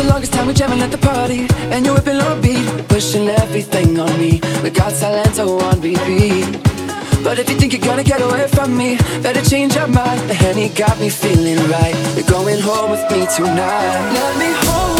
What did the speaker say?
The longest time we jamming at the party. And you're whipping on beat Pushing everything on me. We got Silento on repeat. But if you think you're gonna get away from me Better change your mind. The Henny got me feeling right. You're going home with me tonight. Let me hold